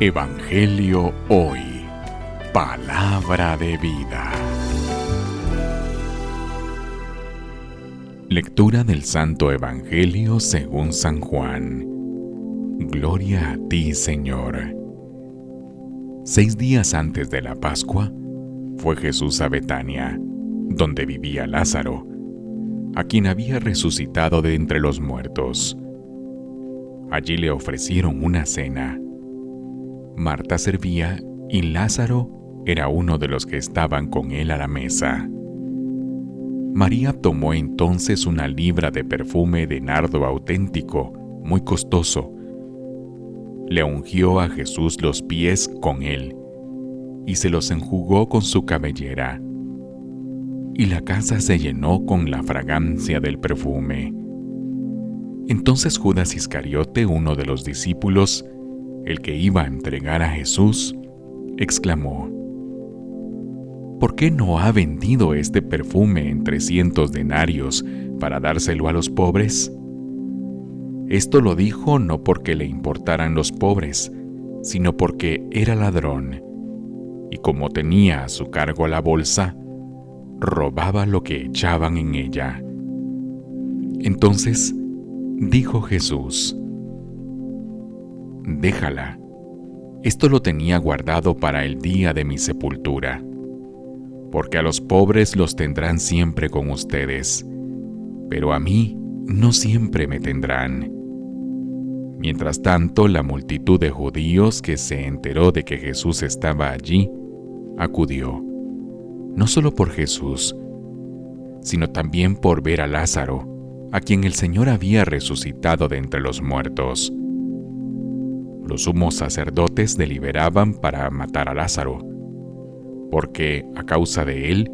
Evangelio Hoy. Palabra de vida. Lectura del Santo Evangelio según San Juan. Gloria a ti, Señor. Seis días antes de la Pascua, fue Jesús a Betania, donde vivía Lázaro, a quien había resucitado de entre los muertos. Allí le ofrecieron una cena. Marta servía y Lázaro era uno de los que estaban con él a la mesa. María tomó entonces una libra de perfume de nardo auténtico, muy costoso. Le ungió a Jesús los pies con él y se los enjugó con su cabellera. Y la casa se llenó con la fragancia del perfume. Entonces Judas Iscariote, uno de los discípulos, el que iba a entregar a Jesús, exclamó, ¿Por qué no ha vendido este perfume en trescientos denarios para dárselo a los pobres? Esto lo dijo no porque le importaran los pobres, sino porque era ladrón, y como tenía a su cargo la bolsa, robaba lo que echaban en ella. Entonces dijo Jesús, déjala. Esto lo tenía guardado para el día de mi sepultura, porque a los pobres los tendrán siempre con ustedes, pero a mí no siempre me tendrán. Mientras tanto, la multitud de judíos que se enteró de que Jesús estaba allí, acudió, no solo por Jesús, sino también por ver a Lázaro, a quien el Señor había resucitado de entre los muertos los sumos sacerdotes deliberaban para matar a Lázaro, porque a causa de él,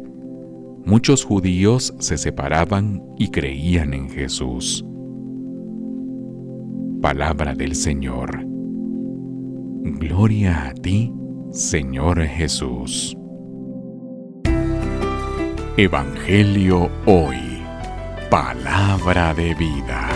muchos judíos se separaban y creían en Jesús. Palabra del Señor. Gloria a ti, Señor Jesús. Evangelio hoy. Palabra de vida.